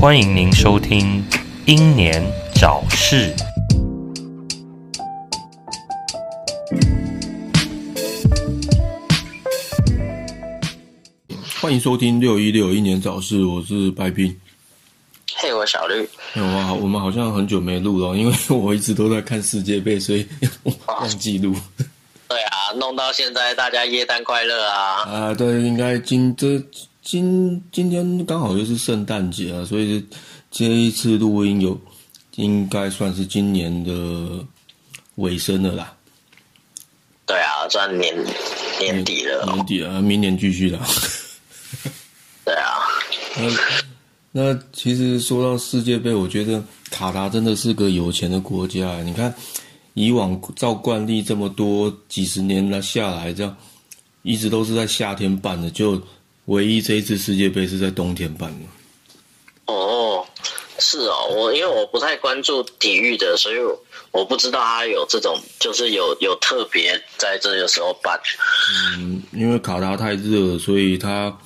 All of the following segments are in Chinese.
欢迎您收听《英年早逝》。欢迎收听六一六英年早逝，我是白冰。嘿，我小绿。有啊，我们好像很久没录了，因为我一直都在看世界杯，所以忘记录。对啊，弄到现在大家耶诞快乐啊！啊，对，应该今这今今天刚好又是圣诞节啊，所以这一次录音有应该算是今年的尾声了啦。对啊，算年年底了。年底了，明年继续啦。对啊。那那其实说到世界杯，我觉得卡达真的是个有钱的国家。你看。以往照惯例这么多几十年来下来，这样一直都是在夏天办的，就唯一这一次世界杯是在冬天办的。哦，是哦，我因为我不太关注体育的，所以我不知道他有这种，就是有有特别在这个时候办。嗯，因为卡达太热，所以他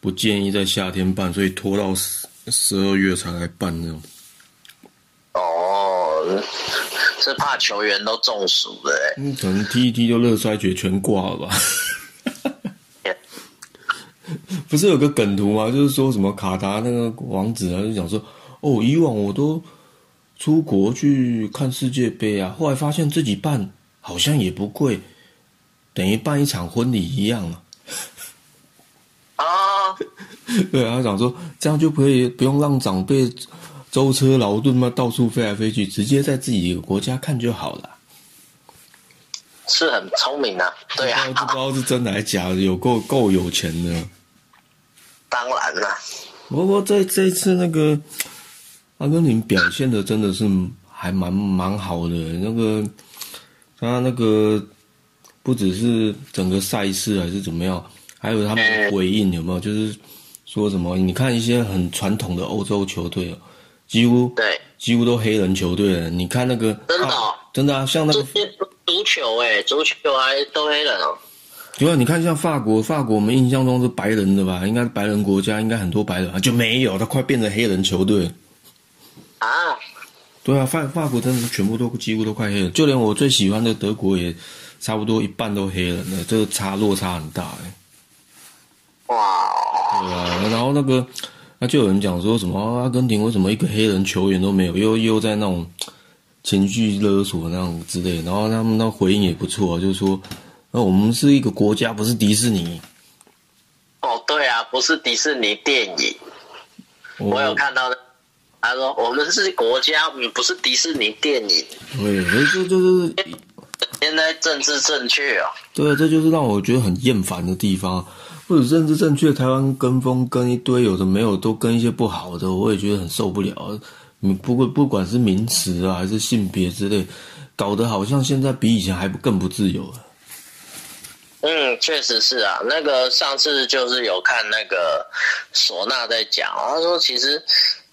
不建议在夏天办，所以拖到十十二月才来办那种。哦。是怕球员都中暑的，嗯，可能踢一踢就热衰竭全挂了吧？不是有个梗图吗？就是说什么卡达那个王子啊，就讲说，哦，以往我都出国去看世界杯啊，后来发现自己办好像也不贵，等于办一场婚礼一样啊。啊，对啊，他讲说这样就可以不用让长辈。舟车劳顿嘛，到处飞来飞去，直接在自己的国家看就好了。是很聪明啊，对啊，不知道是真的还是假的，有够够有钱的。当然了，不过在这一次那个阿根廷表现的真的是还蛮蛮好的，那个他那个不只是整个赛事还是怎么样，还有他们的回应有没有？就是说什么？你看一些很传统的欧洲球队哦。几乎对，几乎都黑人球队了。你看那个真的，真的啊，像那个足球，哎，足球还都黑人哦。对啊，你看像法国，法国我们印象中是白人的吧？应该白人国家，应该很多白人啊，就没有，他快变成黑人球队啊。对啊，法法国真的全部都几乎都快黑了，就连我最喜欢的德国也差不多一半都黑人了，这个差落差很大哎。哇。对啊，然后那个。那就有人讲说什么阿根廷为什么一个黑人球员都没有，又又在那种情绪勒索那种之类，然后他们那回应也不错，啊就是说，那我们是一个国家，不是迪士尼。哦，对啊，不是迪士尼电影。我有看到的，他说我们是国家，不是迪士尼电影。对，这就是现在政治正确啊。对，这就是让我觉得很厌烦的地方。或者政治正确，台湾跟风跟一堆有的没有，都跟一些不好的，我也觉得很受不了。你不过不管是名词啊，还是性别之类，搞得好像现在比以前还不更不自由了。嗯，确实是啊。那个上次就是有看那个唢呐在讲，他说其实。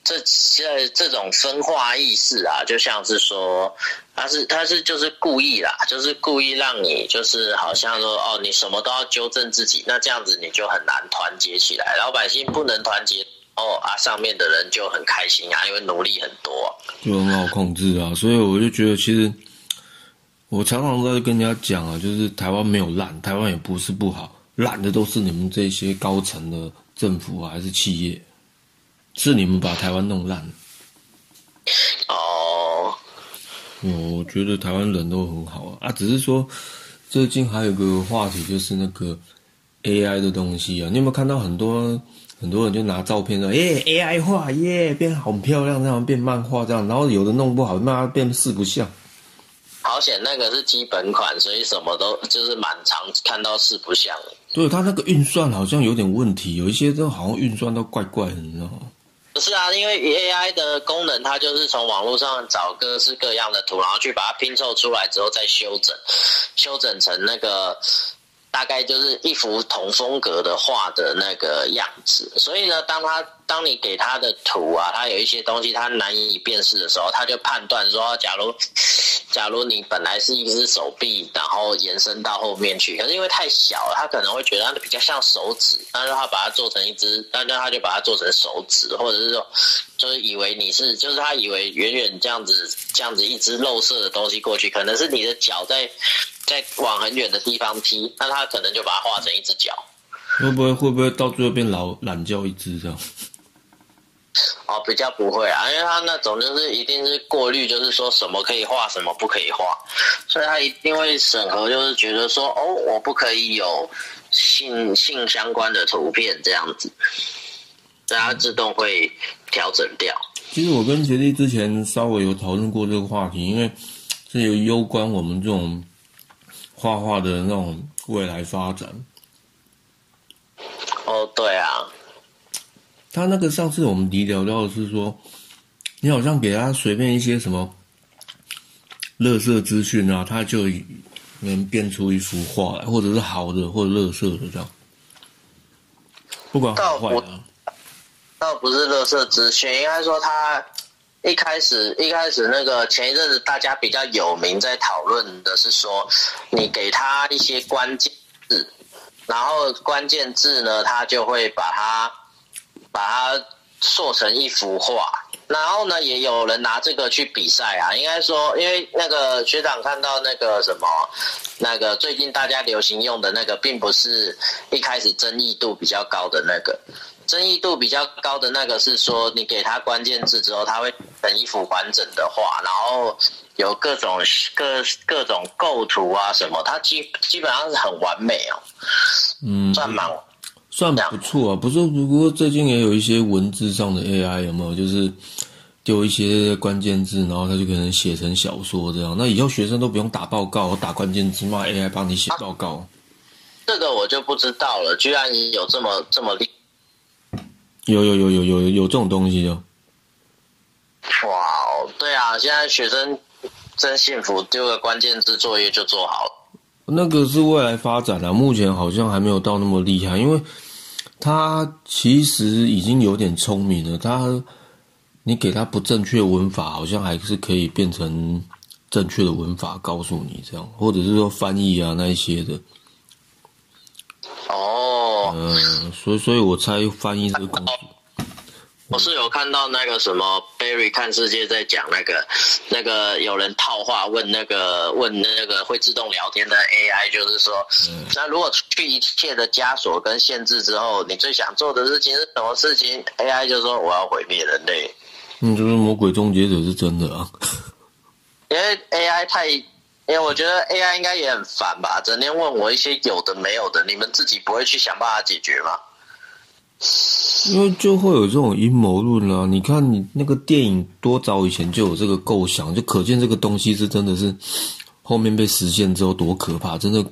这这这种分化意识啊，就像是说，他是他是就是故意啦，就是故意让你就是好像说哦，你什么都要纠正自己，那这样子你就很难团结起来，老百姓不能团结哦啊，上面的人就很开心啊，因为努力很多，就很好控制啊，所以我就觉得其实我常常在跟人家讲啊，就是台湾没有烂，台湾也不是不好，烂的都是你们这些高层的政府啊还是企业。是你们把台湾弄烂哦。我觉得台湾人都很好啊，啊，只是说最近还有个话题，就是那个 AI 的东西啊。你有没有看到很多很多人就拿照片说，耶 AI 画耶变好漂亮，这样变漫画这样，然后有的弄不好，那变四不像。好险，那个是基本款，所以什么都就是蛮常看到四不像。对，它那个运算好像有点问题，有一些都好像运算都怪怪的，你知道吗？不是啊，因为 AI 的功能，它就是从网络上找各式各样的图，然后去把它拼凑出来之后再修整，修整成那个大概就是一幅同风格的画的那个样子，所以呢，当他当你给他的图啊，他有一些东西他难以辨识的时候，他就判断说，假如假如你本来是一只手臂，然后延伸到后面去，可是因为太小了，他可能会觉得它比较像手指，那就他把它做成一只，那他就把它做成手指，或者是说，就是以为你是，就是他以为远远这样子这样子一只肉色的东西过去，可能是你的脚在。在往很远的地方踢，那他可能就把它画成一只脚。会不会会不会到最后变老懒觉一只这样？哦，比较不会啊，因为他那种就是一定是过滤，就是说什么可以画，什么不可以画，所以他一定会审核，就是觉得说，哦，我不可以有性性相关的图片这样子，所以它自动会调整掉。其实我跟杰弟之前稍微有讨论过这个话题，因为这有攸关我们这种。画画的那种未来发展。哦，对啊。他那个上次我们提聊到的是说，你好像给他随便一些什么，乐色资讯啊，他就能变出一幅画来，或者是好的，或者乐色的这样。不管好坏啊。倒不是乐色资讯，应该说他。一开始，一开始那个前一阵子大家比较有名在讨论的是说，你给他一些关键字，然后关键字呢，他就会把它把它做成一幅画，然后呢，也有人拿这个去比赛啊。应该说，因为那个学长看到那个什么，那个最近大家流行用的那个，并不是一开始争议度比较高的那个。争议度比较高的那个是说，你给他关键字之后，他会成一幅完整的画，然后有各种各各种构图啊什么，它基基本上是很完美哦。嗯，算蛮算不错啊。不是，不过最近也有一些文字上的 AI 有没有？就是丢一些关键字，然后他就可能写成小说这样。那以后学生都不用打报告，打关键字嘛，AI 帮你写报告。这个我就不知道了，居然有这么这么厉。有有有有有有这种东西哦！哇，对啊，现在学生真幸福，丢个关键字作业就做好了。那个是未来发展啊，目前好像还没有到那么厉害，因为他其实已经有点聪明了。他你给他不正确文法，好像还是可以变成正确的文法，告诉你这样，或者是说翻译啊那一些的。哦，嗯，所以，所以我猜翻译这个我是有看到那个什么 Barry 看世界在讲那个，那个有人套话问那个问那个会自动聊天的 AI，就是说，那如果除去一切的枷锁跟限制之后，你最想做的事情是什么事情？AI 就说我要毁灭人类。嗯，就是魔鬼终结者是真的啊，因为 AI 太。因为我觉得 AI 应该也很烦吧，整天问我一些有的没有的，你们自己不会去想办法解决吗？因为就会有这种阴谋论啊！你看，你那个电影多早以前就有这个构想，就可见这个东西是真的是后面被实现之后多可怕，真的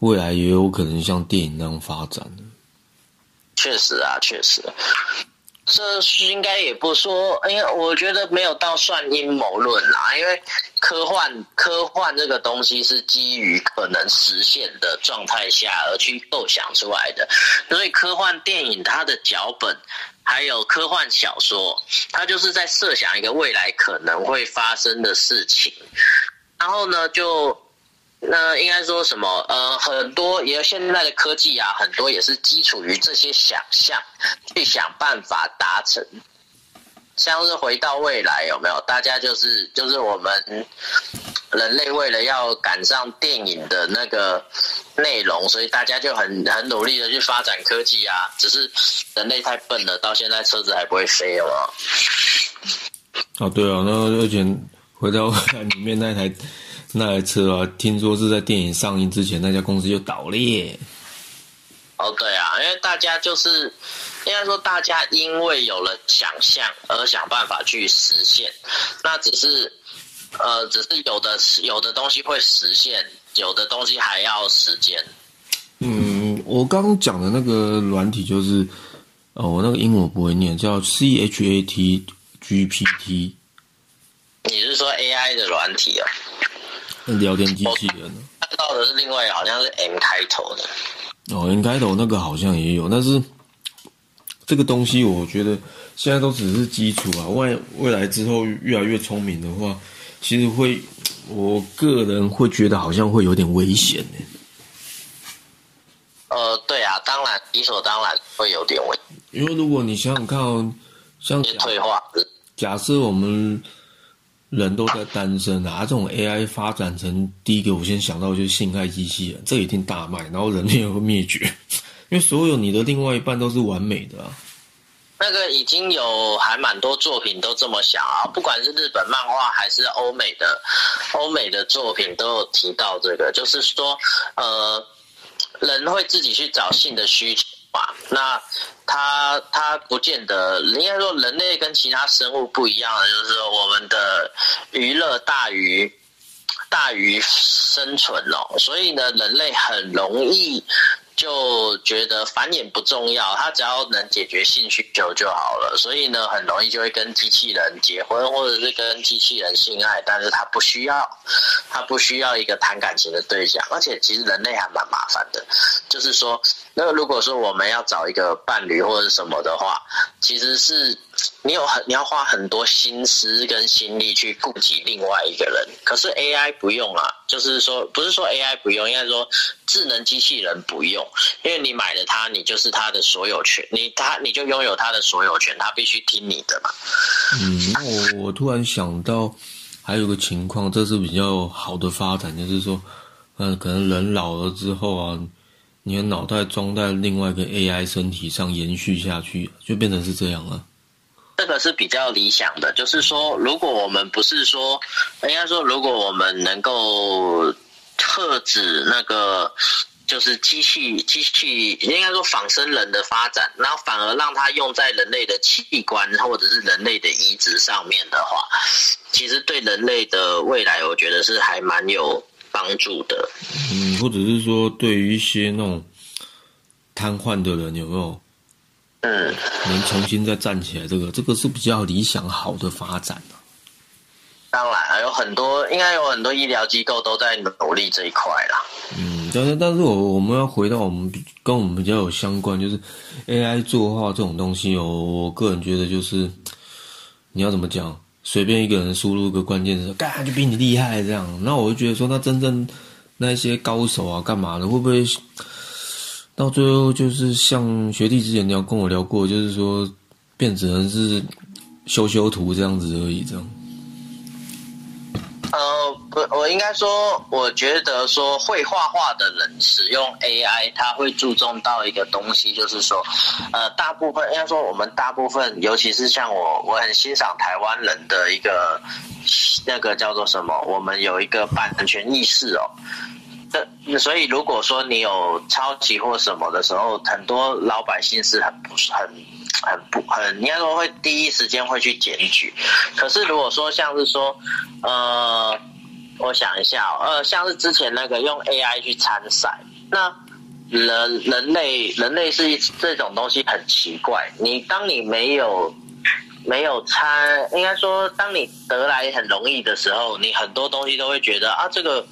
未来也有可能像电影那样发展确实啊，确实。这应该也不说，因为我觉得没有到算阴谋论啦。因为科幻科幻这个东西是基于可能实现的状态下而去构想出来的，所以科幻电影它的脚本还有科幻小说，它就是在设想一个未来可能会发生的事情，然后呢就。那应该说什么？呃，很多也现在的科技啊，很多也是基础于这些想象，去想办法达成。像是回到未来，有没有？大家就是就是我们人类为了要赶上电影的那个内容，所以大家就很很努力的去发展科技啊。只是人类太笨了，到现在车子还不会飞，有哦，对啊，那而且回到未来里面那台。那台车啊，听说是在电影上映之前，那家公司就倒裂。哦，对啊，因为大家就是应该说，大家因为有了想象而想办法去实现。那只是呃，只是有的有的东西会实现，有的东西还要时间。嗯，我刚刚讲的那个软体就是，哦，我那个英文我不会念，叫 C H A T G P T。你是说 A I 的软体啊？聊天机器人，看到的是另外好像是 M 开头的。哦，M 开头那个好像也有，但是这个东西我觉得现在都只是基础啊。未未来之后越来越聪明的话，其实会，我个人会觉得好像会有点危险呢。呃，对啊，当然理所当然会有点危，因为如果你想想看哦，像退化。假设我们人都在单身啊，这种 AI 发展成第一个，我先想到就是性爱机器人，这一定大卖，然后人类会灭绝，因为所有你的另外一半都是完美的啊。那个已经有还蛮多作品都这么想啊，不管是日本漫画还是欧美的欧美的作品都有提到这个，就是说呃，人会自己去找性的需求。那他他不见得，应该说人类跟其他生物不一样的，就是我们的娱乐大于大于生存哦，所以呢，人类很容易。就觉得繁衍不重要，他只要能解决性需求就好了。所以呢，很容易就会跟机器人结婚，或者是跟机器人性爱。但是他不需要，他不需要一个谈感情的对象。而且其实人类还蛮麻烦的，就是说，那如果说我们要找一个伴侣或者什么的话，其实是你有很你要花很多心思跟心力去顾及另外一个人。可是 AI 不用啊，就是说不是说 AI 不用，应该说智能机器人不用。因为你买了它，你就是它的所有权，你它你就拥有它的所有权，它必须听你的嘛。嗯，那我我突然想到，还有个情况，这是比较好的发展，就是说，嗯，可能人老了之后啊，你的脑袋装在另外一个 AI 身体上延续下去，就变成是这样了。这个是比较理想的，就是说，如果我们不是说，应该说，如果我们能够特指那个。就是机器，机器应该说仿生人的发展，然后反而让它用在人类的器官或者是人类的移植上面的话，其实对人类的未来，我觉得是还蛮有帮助的。嗯，或者是说，对于一些那种瘫痪的人，有没有？嗯，能重新再站起来，这个这个是比较理想好的发展当然，还有很多，应该有很多医疗机构都在努力这一块啦。嗯，但是，但是我我们要回到我们跟我们比较有相关，就是 AI 作画这种东西哦。我个人觉得，就是你要怎么讲，随便一个人输入个关键词，嘎就比你厉害这样。那我就觉得说，那真正那些高手啊，干嘛的？会不会到最后就是像学弟之前聊跟我聊过，就是说变只能是修修图这样子而已，这样。呃，不，我应该说，我觉得说会画画的人使用 AI，他会注重到一个东西，就是说，呃，大部分应该说我们大部分，尤其是像我，我很欣赏台湾人的一个那个叫做什么，我们有一个版权意识哦。所以如果说你有抄袭或什么的时候，很多老百姓是很不很。很不很，应该说会第一时间会去检举。可是如果说像是说，呃，我想一下，呃，像是之前那个用 AI 去参赛，那人人类人类是这种东西很奇怪。你当你没有没有参，应该说当你得来很容易的时候，你很多东西都会觉得啊这个。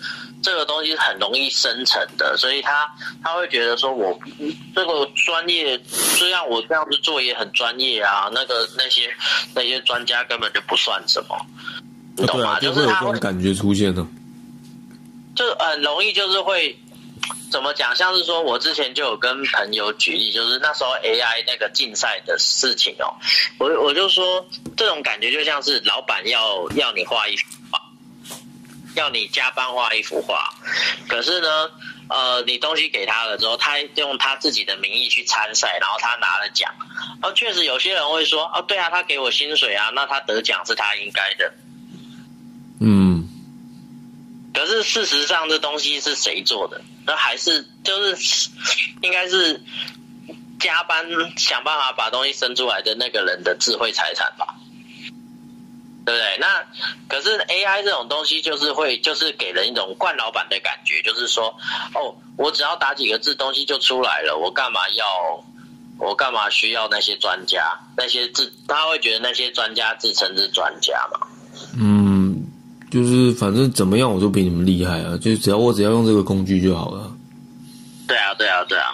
这个东西很容易生成的，所以他他会觉得说，我这个专业，虽然我这样子做也很专业啊，那个那些那些专家根本就不算什么，你懂吗？就是他会感觉出现的，就很容易就是会怎么讲？像是说我之前就有跟朋友举例，就是那时候 AI 那个竞赛的事情哦，我我就说这种感觉就像是老板要要你画一。要你加班画一幅画，可是呢，呃，你东西给他了之后，他用他自己的名义去参赛，然后他拿了奖，哦，确实有些人会说，哦，对啊，他给我薪水啊，那他得奖是他应该的，嗯，可是事实上这东西是谁做的？那还是就是应该是加班想办法把东西生出来的那个人的智慧财产吧。对不对？那可是 AI 这种东西，就是会就是给人一种惯老板的感觉，就是说，哦，我只要打几个字，东西就出来了，我干嘛要，我干嘛需要那些专家？那些自他会觉得那些专家自称是专家嘛？嗯，就是反正怎么样我都比你们厉害啊！就只要我只要用这个工具就好了。对啊，对啊，对啊。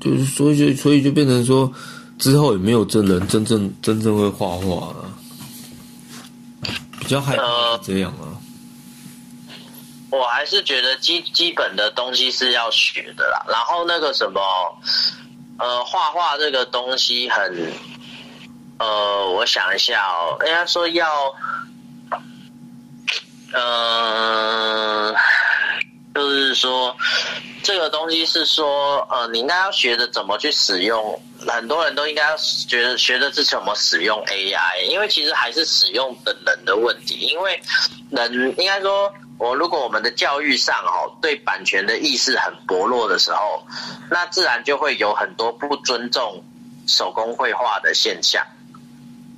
就是所以就所以就变成说，之后也没有真人真正真正会画画了，比较害怕这样啊。我还是觉得基基本的东西是要学的啦。然后那个什么，呃，画画这个东西很，呃，我想一下哦，人家说要，嗯，就是说这个东西是说，呃，你应该要学着怎么去使用。很多人都应该要觉得学的是怎么使用 AI，因为其实还是使用的人的问题。因为人应该说。我如果我们的教育上哦，对版权的意识很薄弱的时候，那自然就会有很多不尊重手工绘画的现象。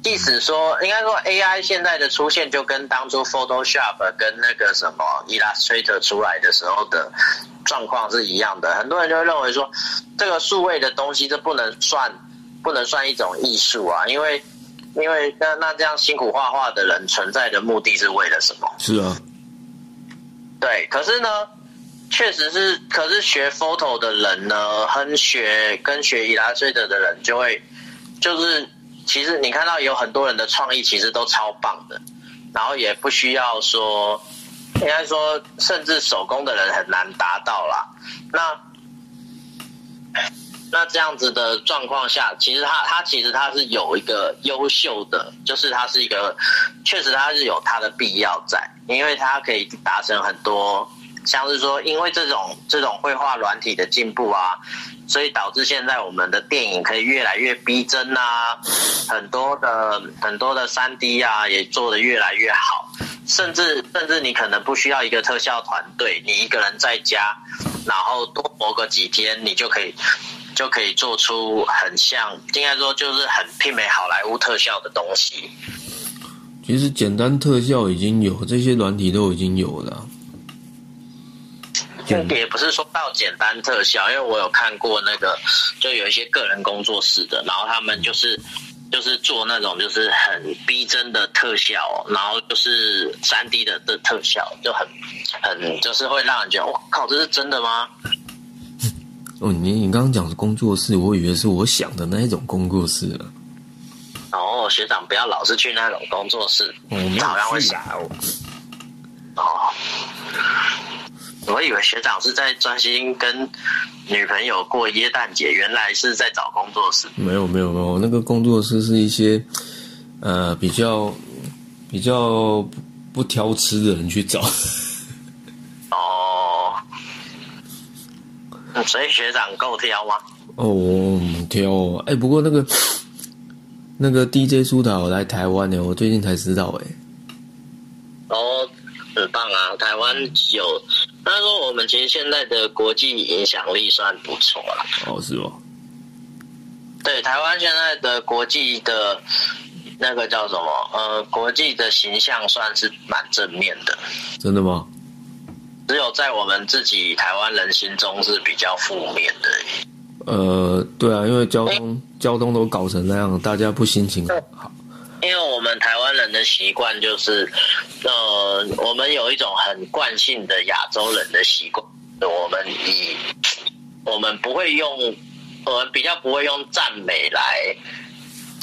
即使说，应该说 AI 现在的出现，就跟当初 Photoshop 跟那个什么 Illustrator 出来的时候的状况是一样的。很多人就会认为说，这个数位的东西，这不能算，不能算一种艺术啊，因为，因为那那这样辛苦画画的人存在的目的是为了什么？是啊。对，可是呢，确实是，可是学 photo 的人呢，和学跟学 Illustrator 的人就会，就是其实你看到有很多人的创意其实都超棒的，然后也不需要说，应该说甚至手工的人很难达到啦。那那这样子的状况下，其实他他其实他是有一个优秀的，就是他是一个，确实他是有他的必要在。因为他可以达成很多，像是说，因为这种这种绘画软体的进步啊，所以导致现在我们的电影可以越来越逼真啊，很多的很多的三 D 啊也做得越来越好，甚至甚至你可能不需要一个特效团队，你一个人在家，然后多磨个几天，你就可以就可以做出很像，应该说就是很媲美好莱坞特效的东西。其实简单特效已经有，这些软体都已经有了。也不是说到简单特效，因为我有看过那个，就有一些个人工作室的，然后他们就是就是做那种就是很逼真的特效，然后就是三 D 的的特效，就很很就是会让人觉得，我靠，这是真的吗？哦，你你刚刚讲的工作室，我以为是我想的那一种工作室了。哦，学长不要老是去那种工作室，好像会吓我。哦，我以为学长是在专心跟女朋友过耶诞节，原来是在找工作室。没有没有没有，那个工作室是一些呃比较比较不挑吃的人去找。哦，所以学长够挑吗？哦，我挑。哎，不过那个。那个 DJ 苏打来台湾呢，我最近才知道哎。哦，很棒啊！台湾有，他说我们其实现在的国际影响力算不错了。哦，是哦。对，台湾现在的国际的，那个叫什么？呃，国际的形象算是蛮正面的。真的吗？只有在我们自己台湾人心中是比较负面的。呃，对啊，因为交通交通都搞成那样，大家不心情好。因为我们台湾人的习惯就是，呃，我们有一种很惯性的亚洲人的习惯，我们以我们不会用，我们比较不会用赞美来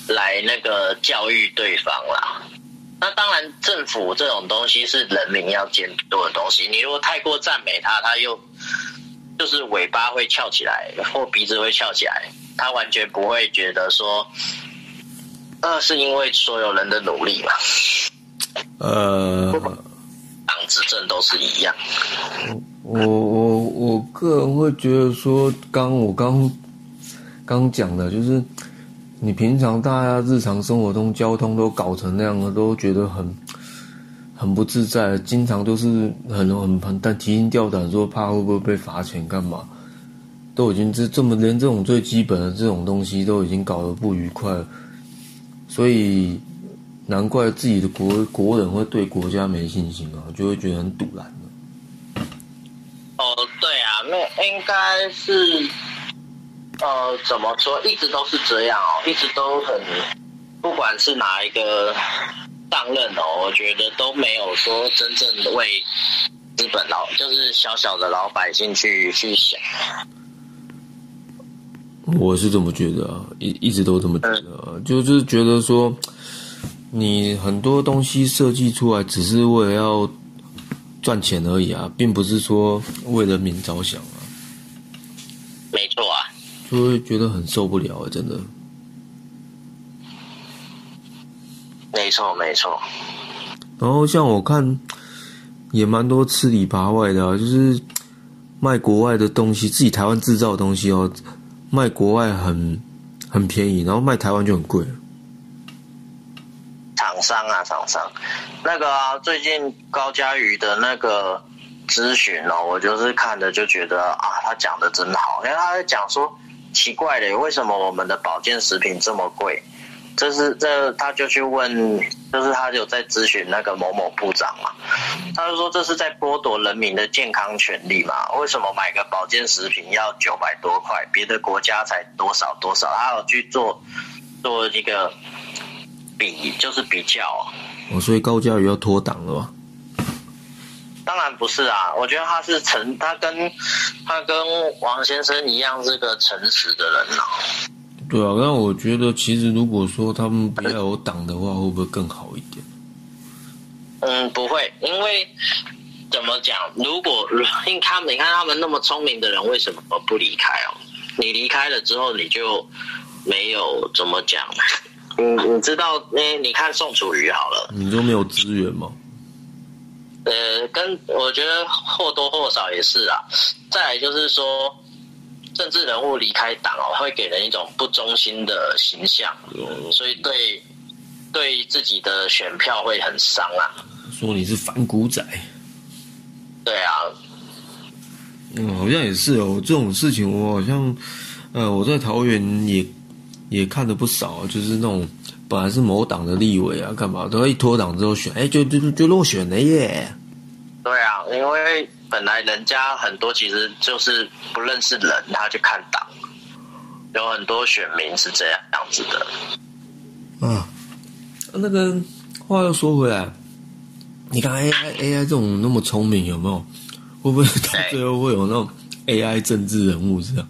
来那个教育对方啦。那当然，政府这种东西是人民要监督的东西，你如果太过赞美他，他又。就是尾巴会翘起来，或鼻子会翘起来，他完全不会觉得说，那是因为所有人的努力嘛。呃，党执政都是一样。我我我个人会觉得说，刚我刚刚讲的，就是你平常大家日常生活中交通都搞成那样了，都觉得很。很不自在，经常都是很很很但提心吊胆，说怕会不会被罚钱干嘛？都已经这这么连这种最基本的这种东西都已经搞得不愉快了，所以难怪自己的国国人会对国家没信心啊，就会觉得很堵然哦，对啊，那应该是呃怎么说，一直都是这样哦，一直都很，不管是哪一个。上任哦，我觉得都没有说真正的为资本老，就是小小的老百姓去去想。我是这么觉得啊，一一直都这么觉得啊，就是觉得说，你很多东西设计出来只是为了要赚钱而已啊，并不是说为人民着想啊，没错啊，就会觉得很受不了啊，真的。没错没错。然后像我看，也蛮多吃里扒外的啊，就是卖国外的东西，自己台湾制造的东西哦。卖国外很很便宜，然后卖台湾就很贵。厂商啊，厂商，那个，最近高佳瑜的那个咨询哦，我就是看的就觉得啊，他讲的真好，因为他在讲说奇怪的，为什么我们的保健食品这么贵？这是这，他就去问，就是他有在咨询那个某某部长嘛，他就说这是在剥夺人民的健康权利嘛？为什么买个保健食品要九百多块，别的国家才多少多少？他有去做做一个比，就是比较。哦，所以高嘉瑜要脱党了吧？当然不是啊，我觉得他是诚，他跟他跟王先生一样是个诚实的人呐。对啊，那我觉得其实如果说他们不要有党的话，会不会更好一点？嗯，不会，因为怎么讲？如果 你看，你看他们那么聪明的人，为什么不离开哦？你离开了之后，你就没有怎么讲？嗯，你知道，那你看宋楚瑜好了，你都没有资源吗？呃，跟我觉得或多或少也是啊。再来就是说。政治人物离开党哦，会给人一种不忠心的形象，所以对对自己的选票会很伤啊。说你是反骨仔，对啊，嗯，好像也是哦。这种事情我好像，呃，我在桃园也也看的不少，就是那种本来是某党的立委啊，干嘛都一脱党之后选，哎，就就就落选了耶。对啊，因为。本来人家很多其实就是不认识人，他去看党，有很多选民是这样样子的。啊，那个话又说回来，你看 AI AI 这种那么聪明，有没有？会不会到最后会有那种 AI 政治人物这样？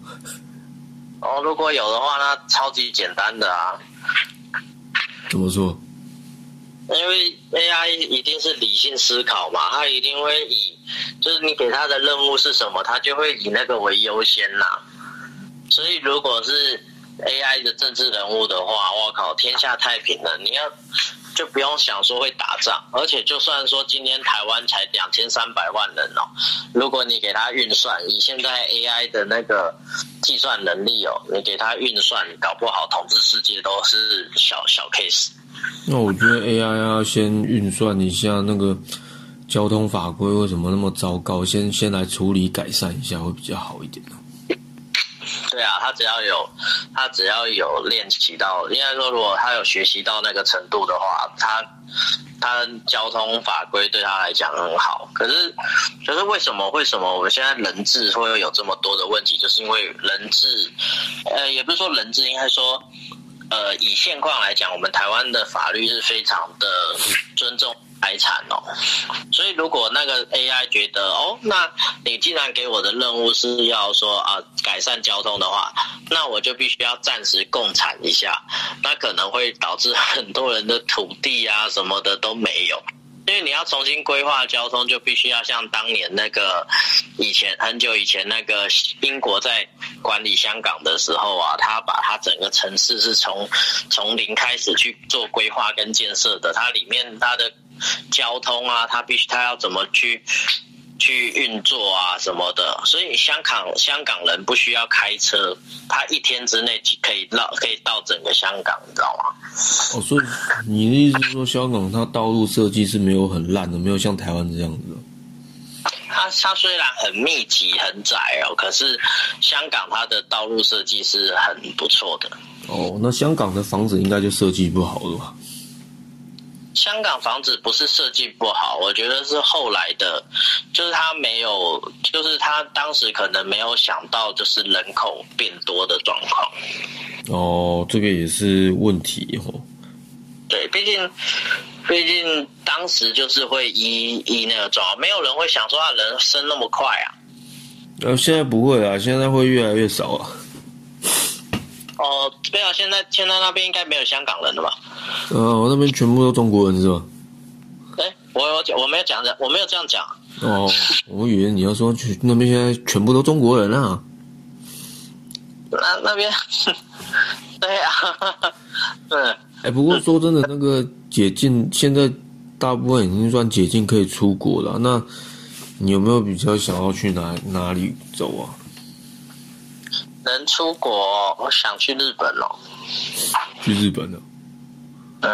哦，如果有的话，那超级简单的啊。怎么说？因为 AI 一定是理性思考嘛，它一定会以，就是你给它的任务是什么，它就会以那个为优先啦。所以如果是 AI 的政治人物的话，我靠，天下太平了，你要就不用想说会打仗，而且就算说今天台湾才两千三百万人哦，如果你给他运算，以现在 AI 的那个计算能力哦，你给他运算，搞不好统治世界都是小小 case。那我觉得 AI 要先运算一下那个交通法规为什么那么糟糕，先先来处理改善一下会比较好一点对啊，他只要有他只要有练习到，应该说如果他有学习到那个程度的话，他他交通法规对他来讲很好。可是，可是为什么为什么我们现在人质会有这么多的问题？就是因为人质，呃，也不是说人质，应该说。呃，以现况来讲，我们台湾的法律是非常的尊重财产哦。所以，如果那个 AI 觉得哦，那你既然给我的任务是要说啊改善交通的话，那我就必须要暂时共产一下，那可能会导致很多人的土地啊什么的都没有。因为你要重新规划交通，就必须要像当年那个以前很久以前那个英国在管理香港的时候啊，他把他整个城市是从从零开始去做规划跟建设的，它里面它的交通啊，它必须它要怎么去。去运作啊什么的，所以香港香港人不需要开车，他一天之内可以绕可以到整个香港，你知道吗？哦，所以你的意思是说，香港它道路设计是没有很烂的，没有像台湾这样子。它它虽然很密集很窄哦，可是香港它的道路设计是很不错的。哦，那香港的房子应该就设计不好了吧？香港房子不是设计不好，我觉得是后来的，就是他没有，就是他当时可能没有想到，就是人口变多的状况。哦，这个也是问题哦。对，毕竟毕竟当时就是会依依那个状况，没有人会想说他人生那么快啊。呃，现在不会啊，现在会越来越少啊。哦，对啊，现在现在那边应该没有香港人了吧？呃，我那边全部都中国人是吧？哎，我有讲，我没有讲的，我没有这样讲。哦，我以为你要说去那边现在全部都中国人啊。那那边，对啊，对。哎，不过说真的，那个解禁现在大部分已经算解禁可以出国了。那你有没有比较想要去哪哪里走啊？能出国，我想去日本哦。去日本哦？嗯。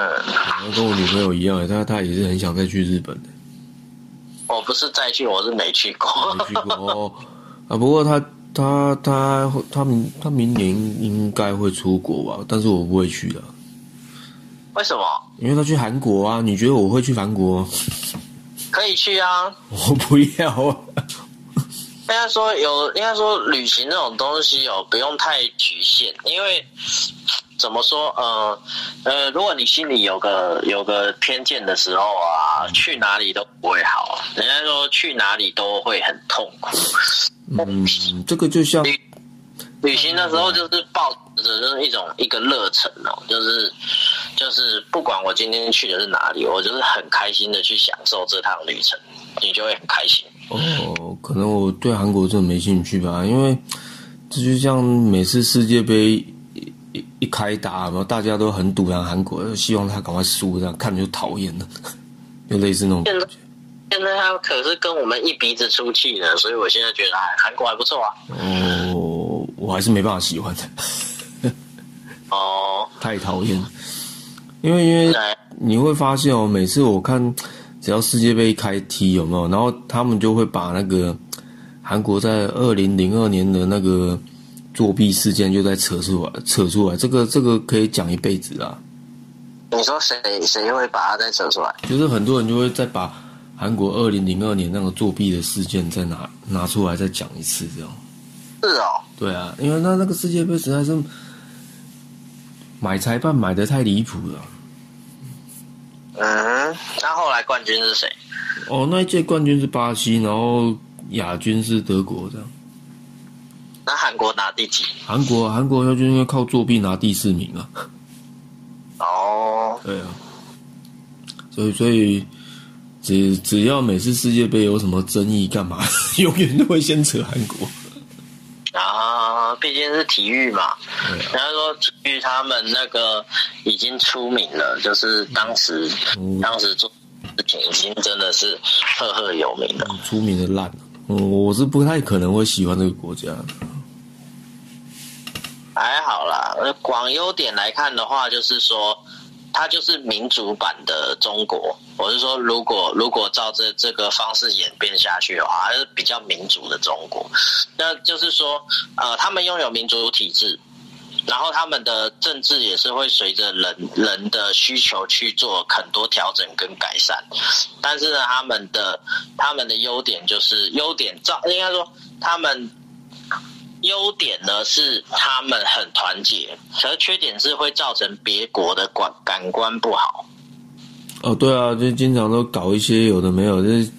跟我女朋友一样，她她也是很想再去日本的。我不是再去，我是没去过。没去过哦。啊，不过她她她她明她明年应该会出国吧？但是我不会去的。为什么？因为他去韩国啊！你觉得我会去韩国？可以去啊！我不要啊！应该说有，应该说旅行这种东西哦，不用太局限，因为怎么说？呃呃，如果你心里有个有个偏见的时候啊，去哪里都不会好。人家说去哪里都会很痛苦。嗯，这个就像。旅行的时候就是抱着就是一种一个热忱哦，就是就是不管我今天去的是哪里，我就是很开心的去享受这趟旅程，你就会很开心。哦，可能我对韩国真的没兴趣吧，因为这就像每次世界杯一一一开打然后，大家都很堵拦韩国，希望他赶快输，这样看着就讨厌了，就类似那种。现在他可是跟我们一鼻子出气呢，所以我现在觉得哎，韩国还不错啊。哦，我还是没办法喜欢的。哦，太讨厌。因为因为你会发现哦，每次我看只要世界杯开踢有没有，然后他们就会把那个韩国在二零零二年的那个作弊事件就在扯出来，扯出来，这个这个可以讲一辈子啊。你说谁谁会把它再扯出来？就是很多人就会再把。韩国二零零二年那个作弊的事件再拿拿出来再讲一次，这样。是哦。对啊，因为那那个世界杯实在是买裁判买的太离谱了。嗯，那后来冠军是谁？哦，那一届冠军是巴西，然后亚军是德国，这样。那韩国拿第几？韩国韩国要就因为靠作弊拿第四名啊。哦。对啊。所以所以。只只要每次世界杯有什么争议，干嘛 永远都会先扯韩国啊？毕竟是体育嘛。然后说体育他们那个已经出名了，就是当时当时做事情已经真的是赫赫有名了，出名的烂。嗯，我是不太可能会喜欢这个国家。还好啦，广优点来看的话，就是说。它就是民主版的中国，我是说，如果如果照这这个方式演变下去的话，还是比较民主的中国。那就是说，呃，他们拥有民主体制，然后他们的政治也是会随着人人的需求去做很多调整跟改善。但是呢，他们的他们的优点就是优点，照应该说他们。优点呢是他们很团结，可是缺点是会造成别国的感感官不好。哦，对啊，就经常都搞一些有的没有，就是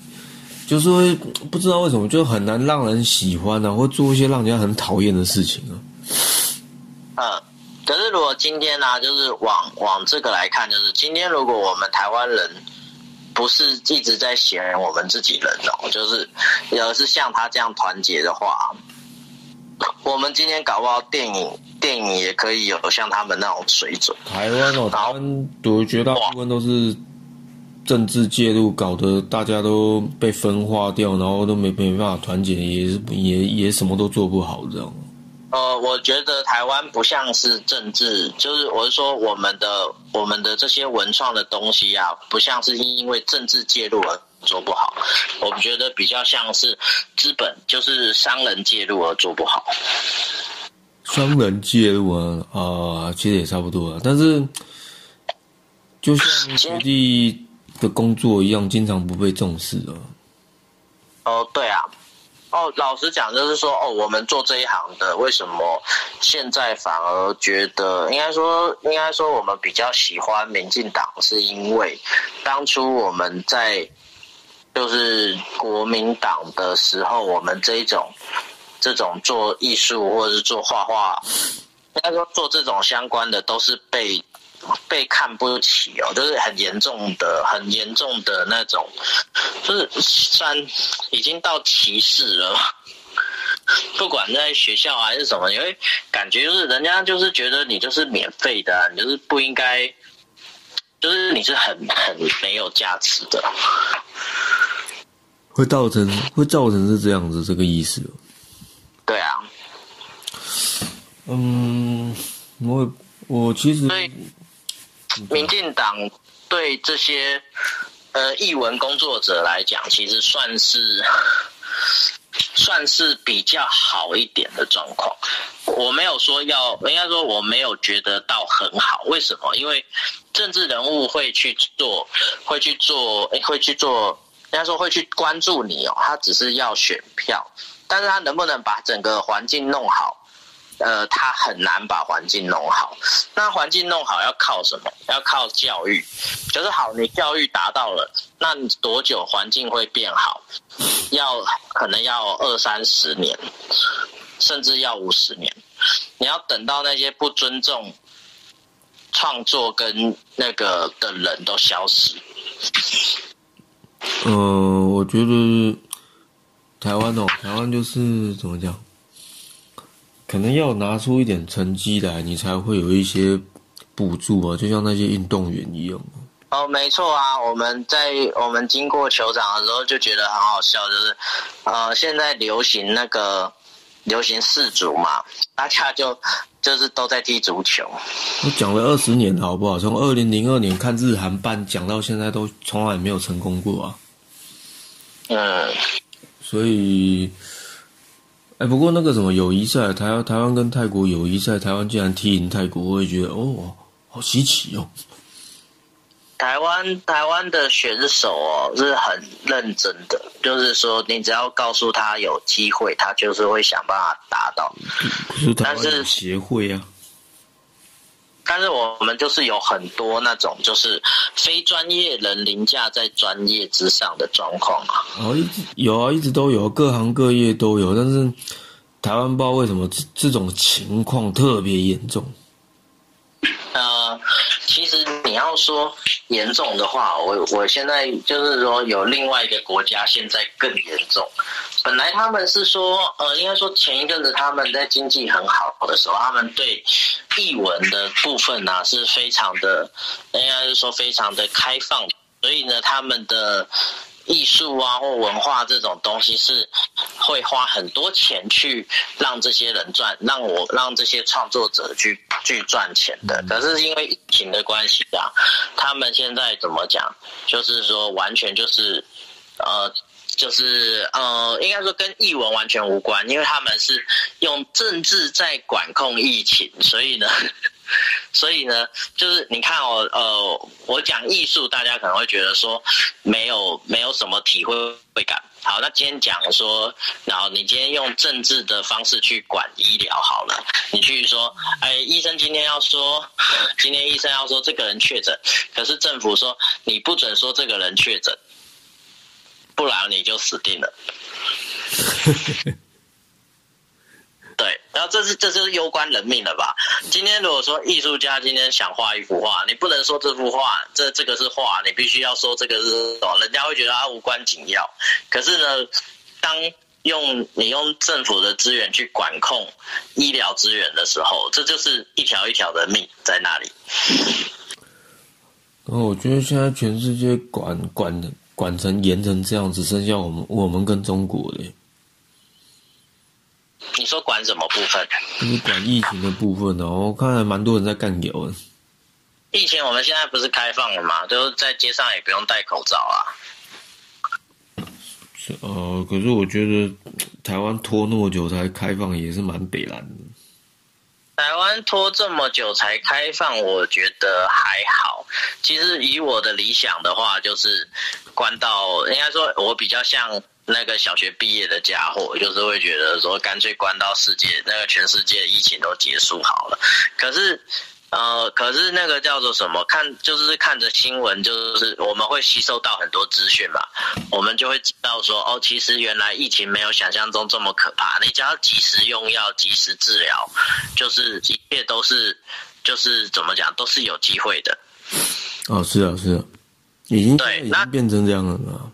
就是会不知道为什么就很难让人喜欢啊，或做一些让人家很讨厌的事情啊。嗯，可是如果今天呢，就是往往这个来看，就是今天如果我们台湾人不是一直在嫌我们自己人哦，就是而是像他这样团结的话。我们今天搞不好电影电影也可以有像他们那种水准。台湾哦，台湾我绝大部分都是政治介入，搞得大家都被分化掉，然后都没没办法团结，也是也也什么都做不好这样。呃，我觉得台湾不像是政治，就是我是说我们的我们的这些文创的东西啊，不像是因为政治介入而。做不好，我们觉得比较像是资本，就是商人介入而做不好。商人介入啊，啊，其实也差不多啊。但是，就像学弟的工作一样，经常不被重视啊。哦，对啊，哦，老实讲，就是说，哦，我们做这一行的，为什么现在反而觉得，应该说，应该说，我们比较喜欢民进党，是因为当初我们在就是国民党的时候，我们这一种这种做艺术或者是做画画，应该说做这种相关的，都是被被看不起哦，就是很严重的、很严重的那种，就是算已经到歧视了。不管在学校还是什么，你会感觉就是人家就是觉得你就是免费的、你就是不应该，就是你是很很没有价值的。会造成会造成是这样子这个意思哦。对啊，嗯，我我其实所以民进党对这些呃译文工作者来讲，其实算是算是比较好一点的状况。我没有说要，应该说我没有觉得到很好。为什么？因为政治人物会去做，会去做，会去做，应该说会去关注你哦。他只是要选票，但是他能不能把整个环境弄好？呃，他很难把环境弄好。那环境弄好要靠什么？要靠教育。就是好，你教育达到了，那你多久环境会变好？要可能要二三十年，甚至要五十年。你要等到那些不尊重创作跟那个的人都消失。呃，我觉得台湾哦，台湾就是怎么讲，可能要拿出一点成绩来，你才会有一些补助啊，就像那些运动员一样。哦，没错啊，我们在我们经过球场的时候就觉得很好笑，就是呃，现在流行那个流行四足嘛，大家就就是都在踢足球。我讲了二十年，好不好？从二零零二年看日韩办讲到现在，都从来没有成功过啊。嗯，所以，哎，不过那个什么友谊赛，台湾台湾跟泰国友谊赛，台湾竟然踢赢泰国，我也觉得哦，好稀奇哦。台湾台湾的选手哦是很认真的，就是说你只要告诉他有机会，他就是会想办法达到。可是台湾但是有协会啊，但是我们就是有很多那种就是非专业人凌驾在专业之上的状况啊。哦，一直有啊，一直都有，各行各业都有，但是台湾不知道为什么这这种情况特别严重。呃，其实你要说严重的话，我我现在就是说有另外一个国家现在更严重。本来他们是说，呃，应该说前一阵子他们在经济很好的时候，他们对译文的部分呢、是非常的，应该是说非常的开放，所以呢，他们的艺术啊或文化这种东西是会花很多钱去让这些人赚，让我让这些创作者去去赚钱的。可是因为疫情的关系啊，他们现在怎么讲？就是说完全就是呃。就是呃，应该说跟译文完全无关，因为他们是用政治在管控疫情，所以呢，所以呢，就是你看哦，呃，我讲艺术，大家可能会觉得说没有没有什么体会会感。好，那今天讲说，然后你今天用政治的方式去管医疗好了，你去说，哎，医生今天要说，今天医生要说这个人确诊，可是政府说你不准说这个人确诊，不然你就死定了。对，然后这是这就是攸关人命了吧？今天如果说艺术家今天想画一幅画，你不能说这幅画这这个是画，你必须要说这个是什么，人家会觉得它无关紧要。可是呢，当用你用政府的资源去管控医疗资源的时候，这就是一条一条的命在那里。然后我觉得现在全世界管管管成严成这样，只剩下我们我们跟中国嘞，你说管什么部分？就是管疫情的部分哦。我看还蛮多人在干掉的。疫情我们现在不是开放了吗？就是在街上也不用戴口罩啊。是呃，可是我觉得台湾拖那么久才开放，也是蛮北蓝的。台湾拖这么久才开放，我觉得还好。其实以我的理想的话，就是关到应该说，我比较像那个小学毕业的家伙，就是会觉得说，干脆关到世界那个全世界疫情都结束好了。可是。呃，可是那个叫做什么？看就是看着新闻，就是我们会吸收到很多资讯嘛，我们就会知道说，哦，其实原来疫情没有想象中这么可怕。你只要及时用药、及时治疗，就是一切都是，就是怎么讲，都是有机会的。哦，是啊，是啊，已经对，已经变成这样了。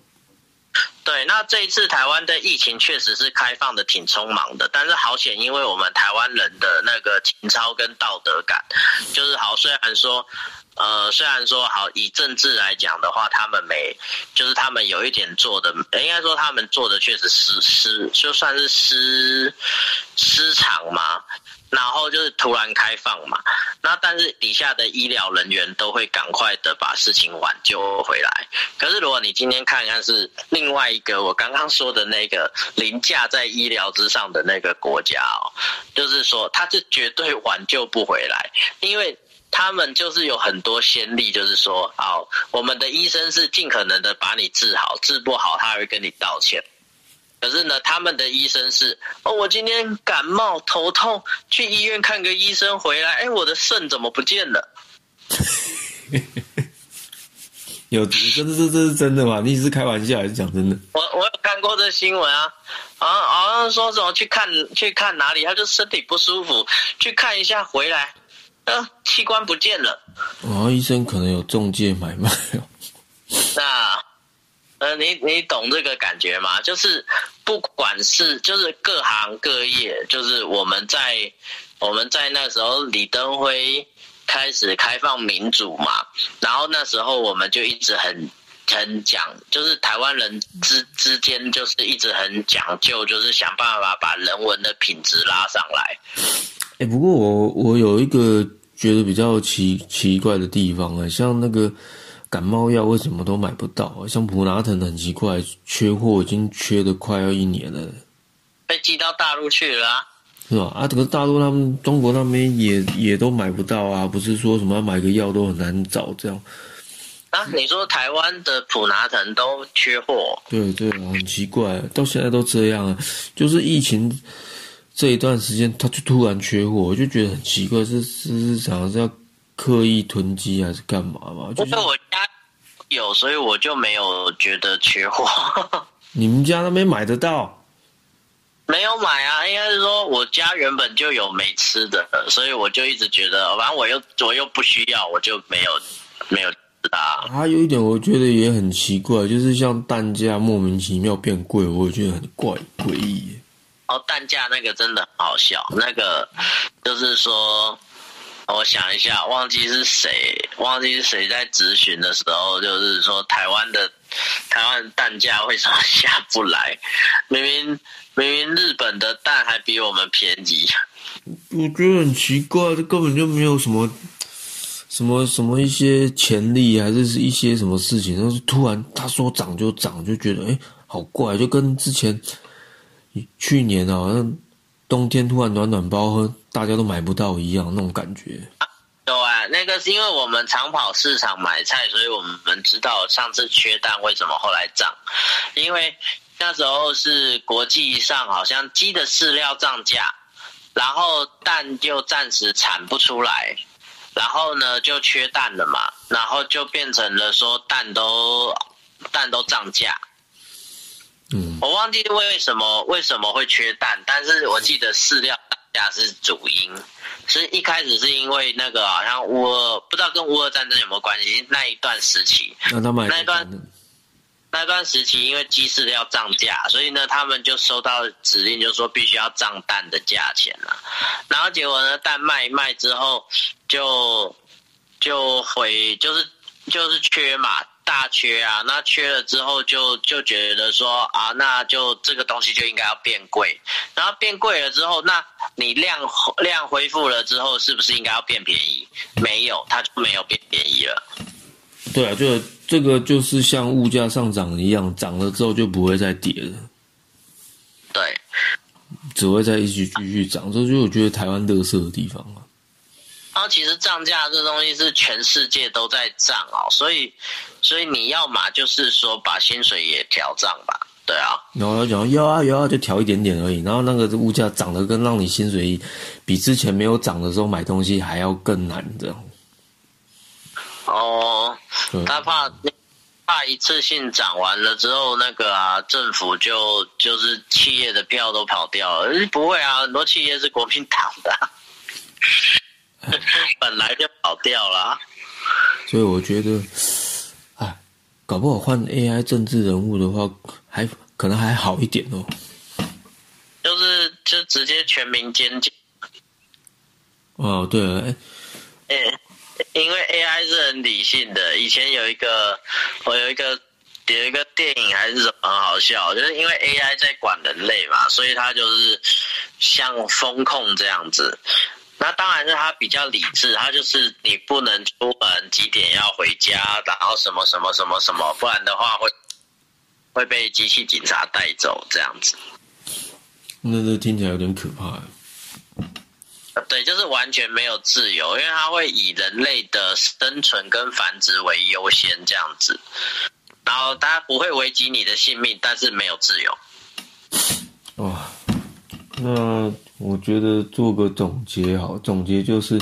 对，那这一次台湾的疫情确实是开放的挺匆忙的，但是好险，因为我们台湾人的那个情操跟道德感，就是好。虽然说，呃，虽然说好，以政治来讲的话，他们没，就是他们有一点做的，应该说他们做的确实失失，就算是失失常嘛。然后就是突然开放嘛，那但是底下的医疗人员都会赶快的把事情挽救回来。可是如果你今天看看是另外一个我刚刚说的那个凌驾在医疗之上的那个国家哦，就是说他是绝对挽救不回来，因为他们就是有很多先例，就是说，哦，我们的医生是尽可能的把你治好，治不好他会跟你道歉。可是呢，他们的医生是哦，我今天感冒头痛，去医院看个医生回来，哎，我的肾怎么不见了？有，这这这是真的吗？你是开玩笑还是讲真的？我我有看过这新闻啊，啊，好像说什么去看去看哪里，他就身体不舒服，去看一下回来，呃，器官不见了。哦，医生可能有中介买卖哦。那。呃，你你懂这个感觉吗？就是不管是就是各行各业，就是我们在我们在那时候李登辉开始开放民主嘛，然后那时候我们就一直很很讲，就是台湾人之之间就是一直很讲究，就是想办法把人文的品质拉上来。哎，不过我我有一个觉得比较奇奇怪的地方啊，像那个。感冒药为什么都买不到？像普拿疼很奇怪，缺货已经缺的快要一年了，被寄到大陆去了，是吧？啊，这个大陆他们中国那边也也都买不到啊，不是说什么买个药都很难找这样。啊，你说台湾的普拿疼都缺货？对对，很奇怪，到现在都这样啊，就是疫情这一段时间，它就突然缺货，我就觉得很奇怪，是是是，好像是要。刻意囤积还是干嘛嘛？就是我家有，所以我就没有觉得缺货。你们家那边买得到？没有买啊，应该是说我家原本就有没吃的，所以我就一直觉得，反正我又我又不需要，我就没有没有吃啊。还有一点我觉得也很奇怪，就是像蛋价莫名其妙变贵，我也觉得很怪诡异。哦，蛋价那个真的好笑，那个就是说。我想一下，忘记是谁，忘记是谁在咨询的时候，就是说台湾的台湾蛋价为什么下不来？明明 明明日本的蛋还比我们便宜。我觉得很奇怪，这根本就没有什么什么什么一些潜力，还是是一些什么事情，但是突然他说涨就涨，就觉得哎，好怪，就跟之前去年啊，像冬天突然暖暖包喝。大家都买不到一样那种感觉。有啊，那个是因为我们常跑市场买菜，所以我们知道上次缺蛋为什么后来涨，因为那时候是国际上好像鸡的饲料涨价，然后蛋就暂时产不出来，然后呢就缺蛋了嘛，然后就变成了说蛋都蛋都涨价。嗯，我忘记为什么为什么会缺蛋，但是我记得饲料。价是主因，是一开始是因为那个好像乌俄不知道跟乌俄战争有没有关系，那一段时期，那一段那段时期因为鸡饲料涨价，所以呢他们就收到指令，就说必须要涨蛋的价钱了。然后结果呢蛋卖一卖之后，就就回就是就是缺嘛。大缺啊，那缺了之后就就觉得说啊，那就这个东西就应该要变贵，然后变贵了之后，那你量量恢复了之后，是不是应该要变便宜？没有，它就没有变便宜了。对啊，就这个就是像物价上涨一样，涨了之后就不会再跌了。对，只会再一起继续涨，这就我觉得台湾特色的地方啊。然后其实涨价这东西是全世界都在涨哦，所以，所以你要嘛就是说把薪水也调涨吧，对啊，然后他讲有啊有啊，就调一点点而已。然后那个物价涨得跟让你薪水比之前没有涨的时候买东西还要更难这样。哦，他怕怕一次性涨完了之后，那个啊，政府就就是企业的票都跑掉了。呃不会啊，很多企业是国民党的啊，本来就跑掉了啊。所以我觉得，哎，搞不好换 AI 政治人物的话，还可能还好一点哦。就是就直接全民监禁。哦，对了，哎，哎，因为 AI 是很理性的。以前有一个，我有一个有一个电影还是什么很好笑，就是因为 AI 在管人类嘛，所以它就是像风控这样子。那当然是他比较理智，他就是你不能出门，几点要回家，然后什么什么什么什么，不然的话会会被机器警察带走这样子。那这听起来有点可怕。对，就是完全没有自由，因为它会以人类的生存跟繁殖为优先这样子，然后它不会危及你的性命，但是没有自由。哇，那我觉得做个总结好，总结就是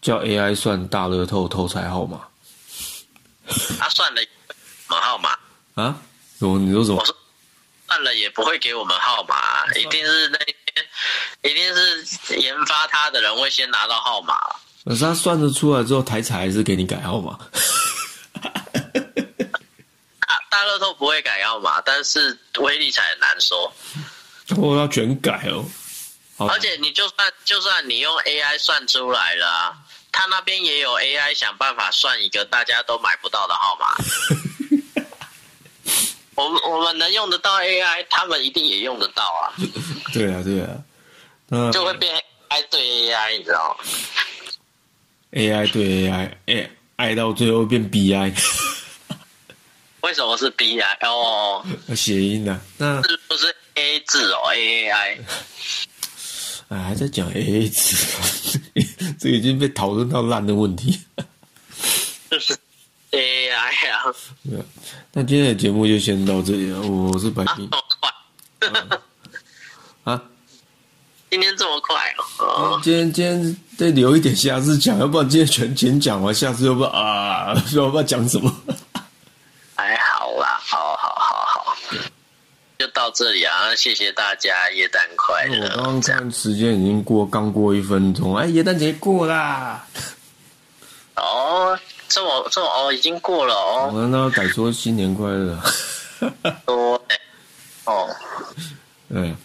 叫 AI 算大乐透头彩号码他算了什么号码？啊？我你说什么我？说算了也不会给我们号码，一定是那边，一定是研发它的人会先拿到号码。可是他算得出来之后，台彩还是给你改号码。大大乐透不会改号码，但是威力彩很难说。我要全改哦。好而且你就算就算你用 AI 算出来了、啊，他那边也有 AI 想办法算一个大家都买不到的号码。我们我们能用得到 AI，他们一定也用得到啊，对啊，对啊。那就会变 AI 对 AI，你知道吗？AI 对 AI，哎，爱到最后变 BI，为什么是 BI？哦，谐音的、那是不是 A 字哦？AI 哎，还在讲 AA 制，这已经被讨论到烂的问题。就是 AI 啊，对啊那今天的节目就先到这里了。我是白啊冰这么快，啊。今天这么快哦？哦今天今天得留一点下次讲，要不然今天全全讲完，下次又不啊，不知道不知道讲什么。还好啦，好到这里啊！那谢谢大家，耶诞快我乐！刚刚看时间已经过，刚过一分钟，哎，元旦节过啦。哦，这么这么哦，已经过了哦，我那改说新年快乐。多欸哦，嗯，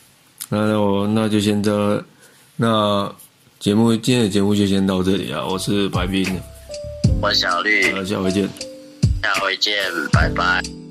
那我那就先这，那节目今天的节目就先到这里啊。我是白冰，我小绿，那下回见。下回见，拜拜。